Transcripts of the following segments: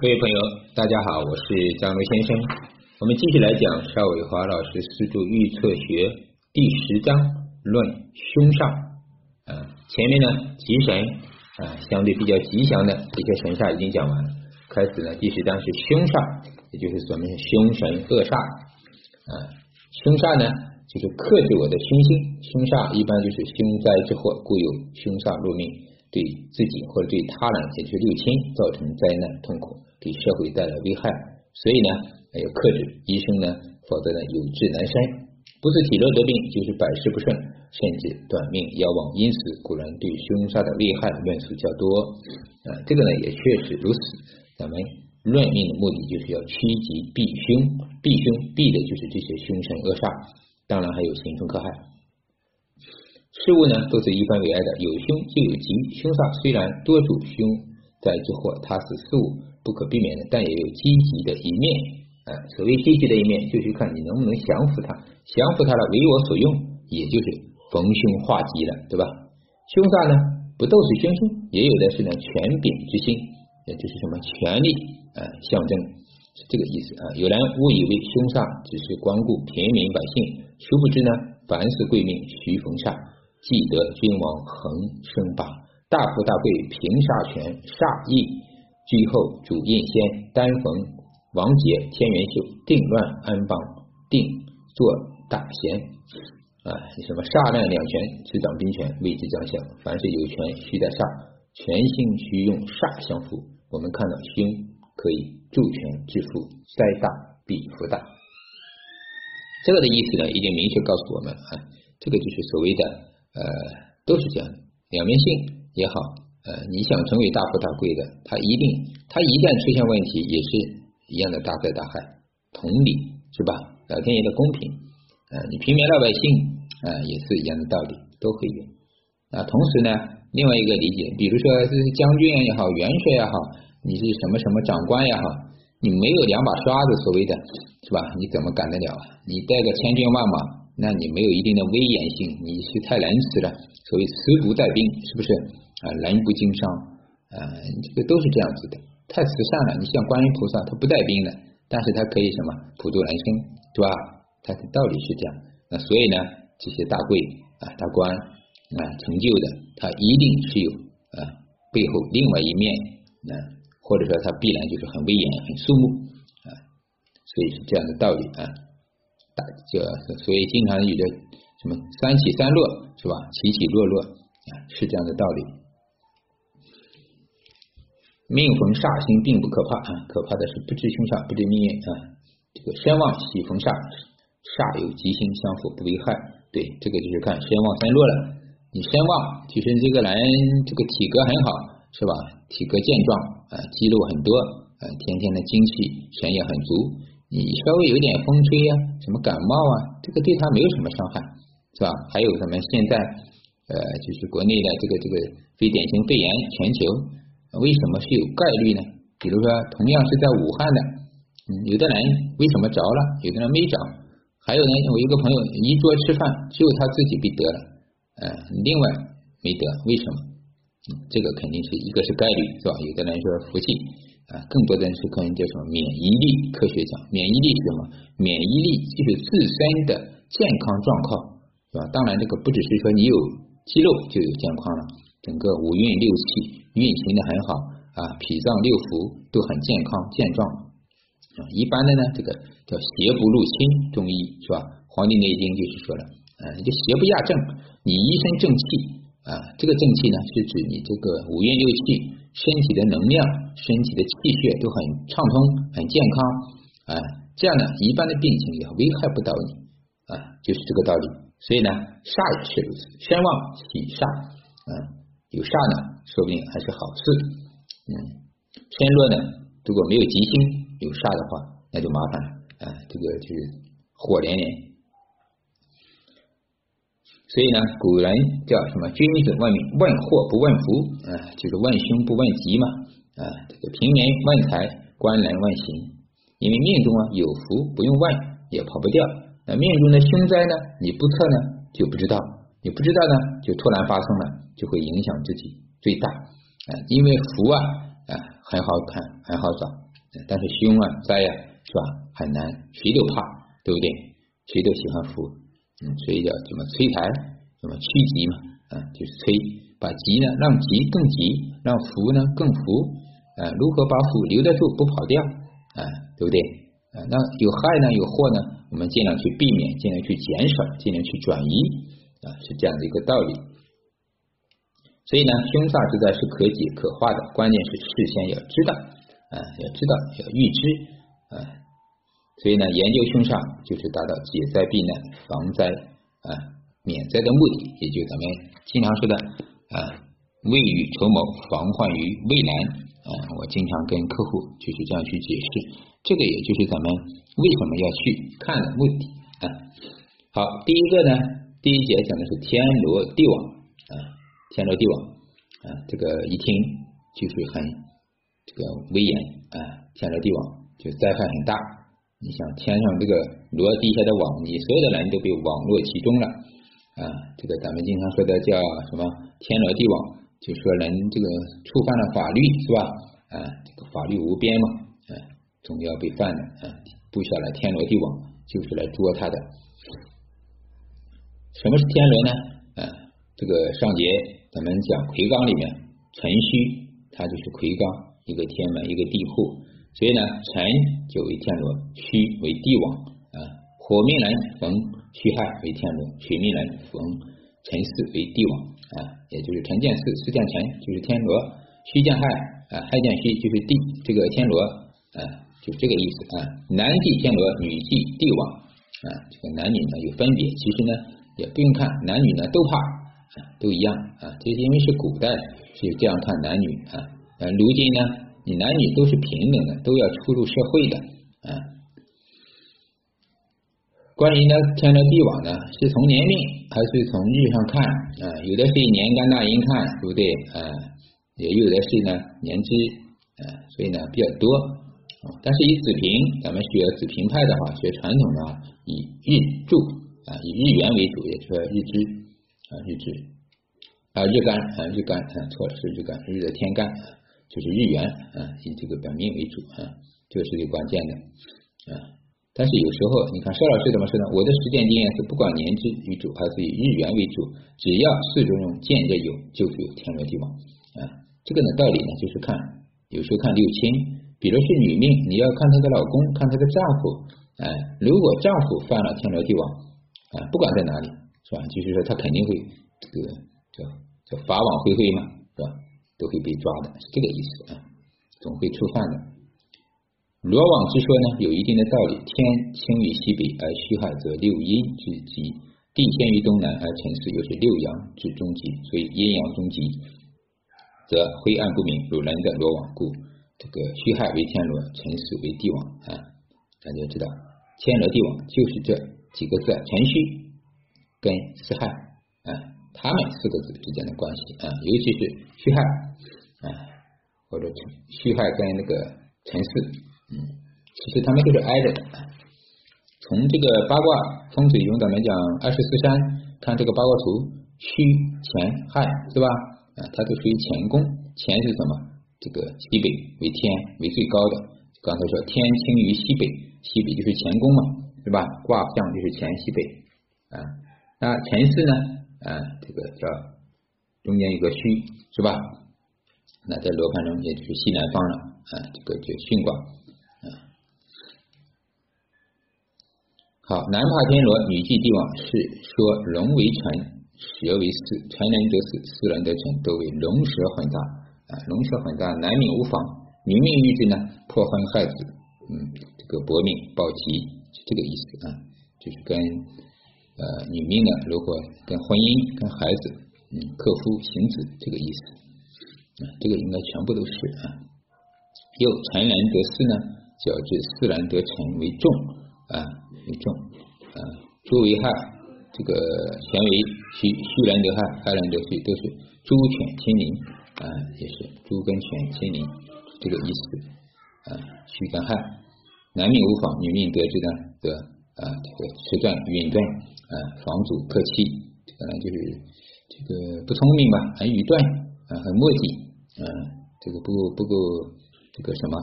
各位朋友，大家好，我是张罗先生。我们继续来讲邵伟华老师四柱预测学第十章论凶煞。啊，前面呢吉神啊，相对比较吉祥的这些神煞已经讲完了，开始呢第十章是凶煞，也就是说明凶神恶煞。啊，凶煞呢就是克制我的凶星，凶煞一般就是凶灾之祸，故有凶煞入命。对自己或者对他人，也就是六亲造成灾难痛苦，给社会带来危害，所以呢要克制，医生呢，否则呢有志难伸，不是体弱得病，就是百事不顺，甚至短命夭亡。因此，古人对凶杀的危害论述较多啊，这个呢也确实如此。咱们论命的目的就是要趋吉避凶，避凶避的就是这些凶神恶煞，当然还有刑风克害。事物呢都是一分为二的，有凶就有吉。凶煞虽然多主凶灾之祸，它是事物不可避免的，但也有积极的一面。啊，所谓积极的一面，就是看你能不能降服他，降服他了为我所用，也就是逢凶化吉了，对吧？凶煞呢不都是凶凶，也有的是呢权柄之心，也就是什么权力啊象征，是这个意思啊。有人误以为凶煞只是光顾平民百姓，殊不知呢，凡是贵命须逢煞。既得君王恒生霸，大富大贵平煞权煞义，居后主印先丹逢王杰天元秀定乱安邦定做大贤啊！什么煞量两全执掌兵权位置将相，凡是有权须带煞，全心须用煞相辅。我们看到凶可以助权致富，灾大必福大。这个的意思呢，已经明确告诉我们啊，这个就是所谓的。呃，都是这样的，两面性也好，呃，你想成为大富大贵的，他一定，他一旦出现问题，也是一样的大灾大害。同理，是吧？老天爷的公平，呃，你平民老百姓，呃，也是一样的道理，都会有。啊，同时呢，另外一个理解，比如说是将军也好，元帅也好，你是什么什么长官也好，你没有两把刷子，所谓的，是吧？你怎么干得了啊？你带个千军万马。那你没有一定的威严性，你是太仁慈了。所谓慈不带兵，是不是啊？人不经商啊，这个都是这样子的。太慈善了，你像观音菩萨，他不带兵的，但是他可以什么普度人生，对吧？他的道理是这样。那所以呢，这些大贵啊、大官啊成就的，他一定是有啊背后另外一面啊，或者说他必然就是很威严、很肃穆啊，所以是这样的道理啊。大就所以经常有的什么三起三落是吧？起起落落啊，是这样的道理。命逢煞星并不可怕啊，可怕的是不知凶煞，不知命运啊。这个身旺喜逢煞，煞有吉星相辅不危害。对，这个就是看身旺三弱了。你身旺，就是这个人这个体格很好是吧？体格健壮啊，肌肉很多啊，天天的精气神也很足。你稍微有点风吹呀，什么感冒啊，这个对他没有什么伤害，是吧？还有咱们现在呃，就是国内的这个这个非典型肺炎，全球为什么是有概率呢？比如说，同样是在武汉的，嗯，有的人为什么着了，有的人没着？还有呢，我一个朋友一桌吃饭，只有他自己被得了，呃，另外没得，为什么？这个肯定是一个是概率，是吧？有的人说福气。啊，更多的人是可能叫什么免疫力？科学讲，免疫力是什么？免疫力就是自身的健康状况，是吧？当然，这个不只是说你有肌肉就有健康了，整个五运六气运行的很好啊，脾脏六腑都很健康健壮啊。一般的呢，这个叫邪不入侵，中医是吧？《黄帝内经》就是说了，啊，就邪不压正，你一身正气啊，这个正气呢，是指你这个五运六气。身体的能量、身体的气血都很畅通、很健康啊，这样呢，一般的病情也危害不到你啊，就是这个道理。所以呢，煞也是如此，身旺喜煞啊，有煞呢，说不定还是好事。嗯，身弱呢，如果没有吉星，有煞的话，那就麻烦了啊，这个就是火连连。所以呢，古人叫什么？君子问命，问祸不问福，啊，就是问凶不问吉嘛，啊，这个平民问财，官人问行。因为命中啊有福，不用问也跑不掉。那命中的凶灾呢，你不测呢就不知道，你不知道呢就突然发生了，就会影响自己最大啊。因为福啊啊很好看，很好找，但是凶啊灾呀是吧很难，谁都怕，对不对？谁都喜欢福，嗯，所以叫怎么催财，怎么趋吉嘛，啊，就是催，把吉呢让吉更吉，让福呢更福，啊，如何把福留得住不跑掉，啊，对不对？啊，那有害呢有祸呢，我们尽量去避免，尽量去减少，尽量去转移，啊，是这样的一个道理。所以呢，凶煞之灾是可解可化的，关键是事先要知道，啊，要知道要预知，啊，所以呢，研究凶煞就是达到解灾避难、防灾啊免灾的目的，也就咱们经常说的啊未雨绸缪、防患于未然啊。我经常跟客户就是这样去解释，这个也就是咱们为什么要去看的目的啊。好，第一个呢，第一节讲的是天罗地网啊。天罗地网啊，这个一听就是很这个威严啊，天罗地网就灾害很大。你想天上这个罗地下的网，你所有的人都被网络其中了啊。这个咱们经常说的叫什么天罗地网，就说人这个触犯了法律是吧？啊，这个法律无边嘛，啊，总要被犯的啊，布下了天罗地网，就是来捉他的。什么是天罗呢？啊，这个上节。咱们讲魁罡里面，辰戌它就是魁罡，一个天门，一个地户，所以呢，辰就为天罗，戌为地网啊。火命人逢戌亥为天罗，水命人逢辰巳为地网啊。也就是辰见巳，巳见辰就是天罗，戌见亥啊，亥见戌就是地，这个天罗啊，就这个意思啊。男祭天罗，女祭地网啊。这个男女呢有分别，其实呢也不用看，男女呢都怕啊。都一样啊，这是因为是古代是这样看男女啊，呃，如今呢，你男女都是平等的，都要出入社会的啊。关于呢天罗地网呢，是从年命还是从日上看啊？有的是以年干大阴看，对不对啊？也有的是呢年支啊，所以呢比较多。但是以子平，咱们学子平派的话，学传统的，以日柱啊，以日元为主，也就是日支。啊，日支啊，日干啊，日干啊，错了，是日干，日的天干就是日元啊，以这个本命为主啊，这个是最关键的啊。但是有时候你看邵老师怎么说呢？我的实践经验是，不管年支为主还是以日元为主，只要四中用见着有，就是有天罗地网啊。这个呢道理呢，就是看有时候看六亲，比如是女命，你要看她的老公，看她的丈夫，哎，如果丈夫犯了天罗地网啊，不管在哪里。是吧？就是说，他肯定会这个叫叫法网恢恢嘛，是吧？都会被抓的，是这个意思啊，总会触犯的。罗网之说呢，有一定的道理。天倾于西北而虚亥，则六阴之极；地偏于东南而辰巳，又是六阳之中极。所以阴阳中极，则灰暗不明，如人的罗网。故这个虚亥为天罗，辰巳为地网啊。大家知道，天罗地网就是这几个字：辰戌。跟巳亥啊，他们四个字之间的关系啊，尤其是戌亥啊，或者戌亥跟那个辰巳，嗯，其实他们都是挨着的。从这个八卦风水中，咱们讲二十四山，看这个八卦图，戌乾亥是吧？啊，它都属于乾宫，乾是什么？这个西北为天为最高的。刚才说天倾于西北，西北就是乾宫嘛，是吧？卦象就是乾西北啊。那乾巳呢？啊，这个叫中间一个戌，是吧？那在罗盘中也就是西南方了啊，这个就巽卦啊。好，男怕天罗，女忌地网，是说龙为辰，蛇为巳，辰人得巳，巳人得辰，都为龙蛇混杂啊。龙蛇混杂，男命无妨，女命遇之呢，破婚害子，嗯，这个薄命暴吉，是这个意思啊，就是跟。呃，女命呢，如果跟婚姻、跟孩子，嗯，克夫行子这个意思，啊，这个应该全部都是啊。又辰人得势呢，较之巳人得成为重啊，为重啊。猪为害，这个玄为虚虚人得害，害人得虚，都是猪犬亲临啊，也是猪跟犬亲临这个意思啊。虚跟害，男命无妨，女命得之呢，得啊这个迟断允断。啊，房主克妻，这个呢就是这个不聪明吧，很愚钝啊，很墨迹啊，这个不不够这个什么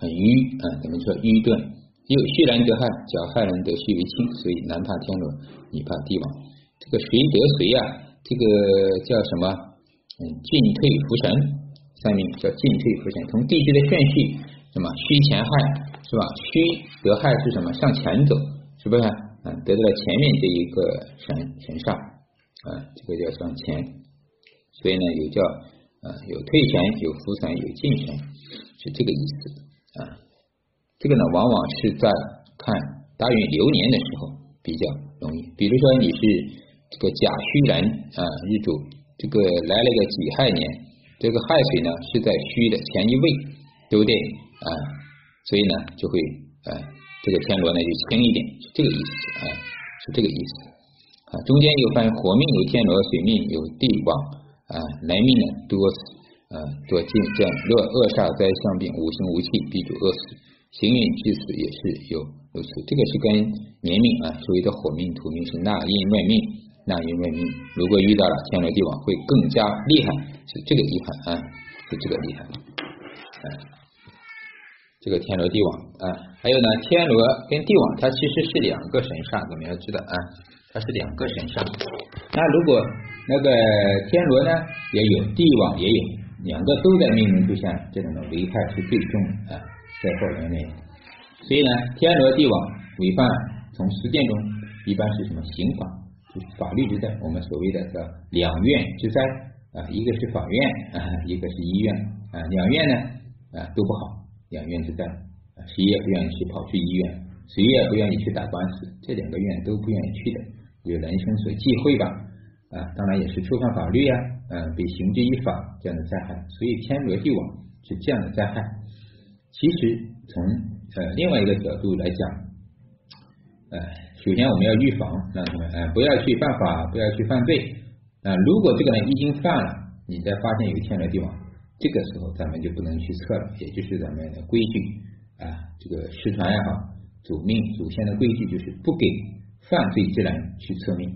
很愚啊，怎么说愚钝？又虚然得害，叫害人得虚为轻，所以男怕天罗，女怕帝王。这个谁得谁呀？这个叫什么？嗯，进退浮沉，三名叫进退浮沉。从地支的顺序，什么虚前害是吧？虚得害是什么？向前走，是不是？嗯，得到了前面这一个神神煞啊，这个叫向前。所以呢，有叫啊，有退神，有扶神，有进神，是这个意思啊。这个呢，往往是在看大运流年的时候比较容易。比如说你是这个甲戌人啊，日主这个来了个己亥年，这个亥水呢是在戌的前一位，对不对啊？所以呢就会呃，这个天罗呢就轻一点，是这个意思啊，是这个意思啊。中间又分火命有天罗，水命有地王啊，来命呢多死啊多进这样若恶煞灾相病，五行无气，必主恶死。行运至死也是有如此，这个是跟年命啊，所谓的火命、土命是纳音外命，纳音外命。如果遇到了天罗地网，会更加厉害，是这个厉害啊，是这个厉害。啊，这个天罗地网啊，还有呢，天罗跟地网，它其实是两个神煞，我们要知道啊，它是两个神煞。那如果那个天罗呢也有，地网也有，两个都在命中出现，这种的危害是最重的啊。在后人内，所以呢，天罗地网违犯，从实践中一般是什么刑法，就是法律之灾。我们所谓的叫两院之灾啊，一个是法院啊，一个是医院啊，两院呢啊都不好，两院之灾啊，谁也不愿意去跑去医院，谁也不愿意去打官司，这两个院都不愿意去的，有人生所忌讳吧啊，当然也是触犯法律呀，嗯，被刑之以法这样的灾害，所以天罗地网是这样的灾害。其实从呃另外一个角度来讲，呃，首先我们要预防，让他们呃不要去犯法，不要去犯罪啊。如果这个人已经犯了，你再发现有天罗地网，这个时候咱们就不能去测了，也就是咱们的规矩啊，这个失传也好，祖命祖先的规矩就是不给犯罪之人去测命。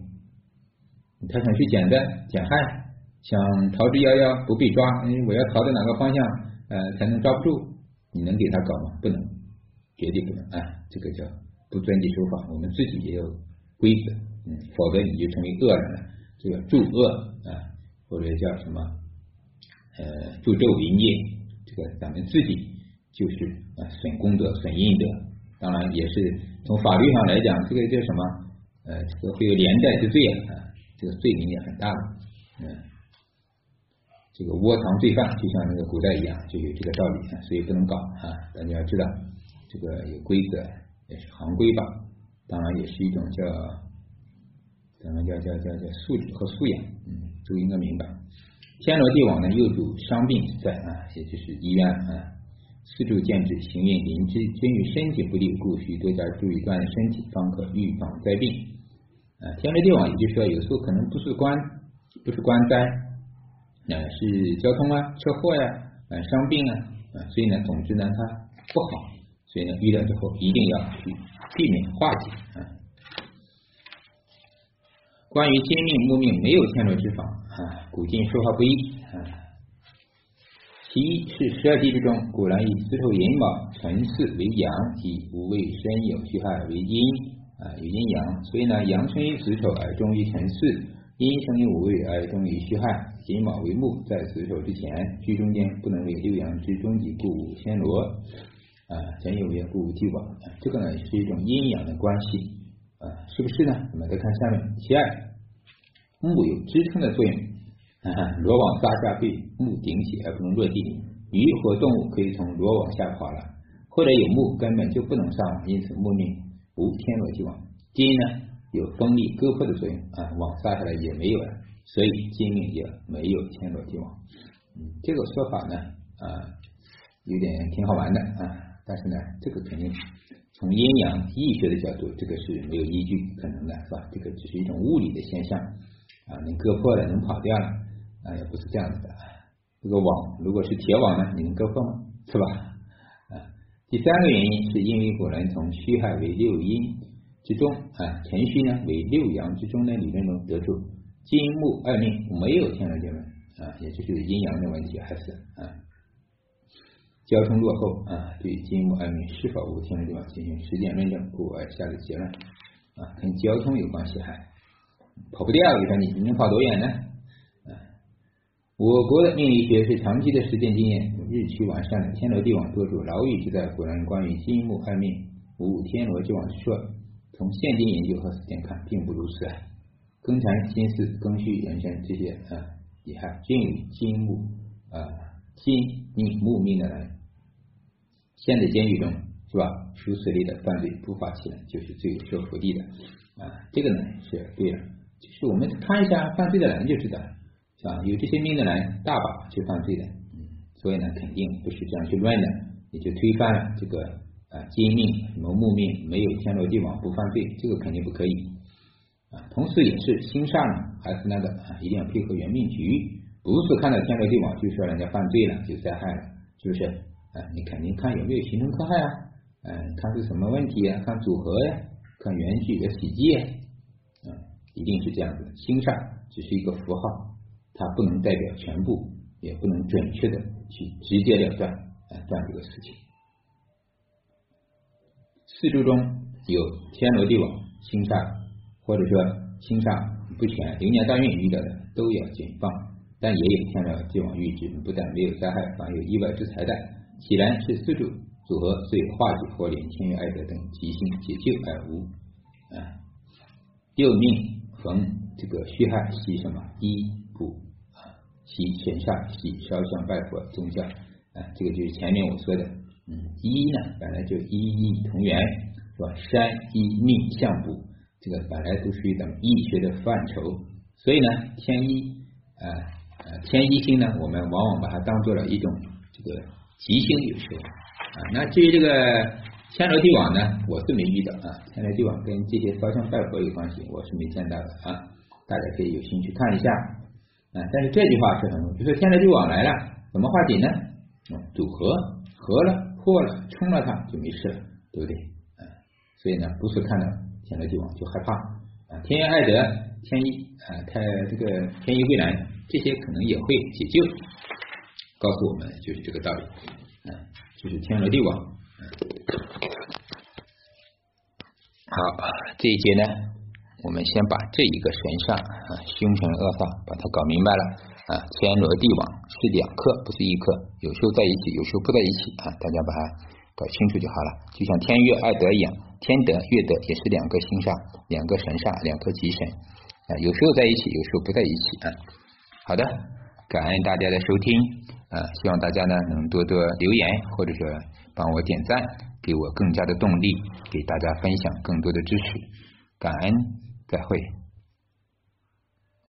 他想去减灾减害，想逃之夭夭不被抓，哎，我要逃到哪个方向呃才能抓不住？你能给他搞吗？不能，绝对不能啊！这个叫不遵纪守法。我们自己也有规则，嗯，否则你就成为恶人了。这个助恶啊，或者叫什么呃助纣为虐，这个咱们自己就是啊损功德、损阴德。当然也是从法律上来讲，这个叫什么呃，这个会有连带之罪啊，这个罪名也很大的，嗯。这个窝藏罪犯，就像那个古代一样，就有这个道理，所以不能搞啊！大家要知道，这个有规则，也是行规吧。当然，也是一种叫，咱们叫叫叫叫素质和素养，嗯，都应该明白。天罗地网呢，又主伤病在啊，也就是医院啊。四柱见指，行运临之，均与身体不利，故需多加注意锻炼身体，方可预防灾病。啊，天罗地网，也就是说，有时候可能不是官，不是官灾。啊，是交通啊，车祸呀，啊，伤病啊，啊，所以呢，总之呢，它不好，所以呢，遇到之后一定要去避免化解啊。关于金命木命没有天罗之法啊，古今说法不一啊。其一是十二地之中，古人以子丑寅卯辰巳为阳，以五位申酉戌亥为阴啊，有阴阳，所以呢，阳生于子丑而终于辰巳。阴生于五位而终于戌亥，寅卯为木，在子丑之前，居中间不能为六阳之中极，故无天罗啊，前有也故无地网。这个呢是一种阴阳的关系啊，是不是呢？我们再看下面，其二，木有支撑的作用，罗网撒下被木顶起而不能落地，鱼或动物可以从罗网下跑了，或者有木根本就不能上网，因此木命无天罗地网。金呢？有锋利割破的作用啊，网撒下来也没有了，所以金命也没有天罗地网。嗯，这个说法呢啊，有点挺好玩的啊，但是呢，这个肯定从阴阳易学的角度，这个是没有依据可能的，是吧？这个只是一种物理的现象啊，能割破了，能跑掉了啊，也不是这样子的。这个网如果是铁网呢，你能割破吗？是吧？啊，第三个原因是因为古人从虚亥为六阴。之中啊，辰戌呢为六阳之中的理论中得出金木二命没有天罗地网啊，也就是阴阳的问题，还是啊。交通落后啊，对金木二命是否无天罗地网进行实践论证，故而下的结论啊，跟交通有关系还跑不掉，你说你能跑多远呢？啊，我国的命理学是长期的实践经验，日趋完善的天罗地网多主牢狱之在古人关于金木二命无天罗地网之说，从现今研究和实践看，并不如此啊。庚辰、辛巳、庚戌、壬申这些啊，也还均与金木啊金命木命的人，现在监狱中是吧？属死力的犯罪不法起来，就是最有说服力的啊。这个呢是对的，就是我们看一下犯罪的人就知道了，是吧？有这些命的人大把去犯罪的，嗯，所以呢肯定不是这样去乱的，也就推翻了这个啊金命什么木命没有天罗地网不犯罪，这个肯定不可以。啊，同时也是心善呢，还是那个啊，一定要配合原命局，不是看到天罗地网就说人家犯罪了就灾害了，是不是？啊，你肯定看有没有形成克害啊，嗯，看是什么问题啊，看组合呀，看原局的喜忌啊，啊，一定是这样子。星煞只是一个符号，它不能代表全部，也不能准确的去直接了断啊断这个事情。四柱中有天罗地网星煞。或者说星上不全，流年大运遇到的都要谨放，但也有天罗地网预知，不但没有灾害，反有意外之财的。显然是四柱组合最有化解或连天运爱德等吉星解救而无啊。六命逢这个戌亥喜什么一补啊，喜神煞喜烧香拜佛宗教啊，这个就是前面我说的，嗯，一呢本来就一一同源是吧？山一命相补。这个本来都属于咱们易学的范畴，所以呢，天一啊呃天一星呢，我们往往把它当做了一种这个吉星，有时候啊。那至于这个天罗地网呢，我是没遇到啊。天罗地网跟这些烧香拜佛有关系，我是没见到的啊。大家可以有兴趣看一下啊。但是这句话是很，就是天罗地网来了，怎么化解呢？组合合了破了冲了它就没事了，对不对？啊，所以呢，不是看到。天罗地网就害怕啊，天元爱德、天一啊，开这个天一归来，这些可能也会解救。告诉我们就是这个道理，嗯，就是天罗地网。好，这一节呢，我们先把这一个神上啊，凶神恶煞，把它搞明白了啊。天罗地网是两颗，不是一颗，有时候在一起，有时候不在一起啊，大家把它。搞清楚就好了，就像天月爱德一样，天德月德也是两个星煞，两个神煞，两颗吉神啊，有时候在一起，有时候不在一起啊。好的，感恩大家的收听呃，希望大家呢能多多留言，或者说帮我点赞，给我更加的动力，给大家分享更多的知识。感恩，再会。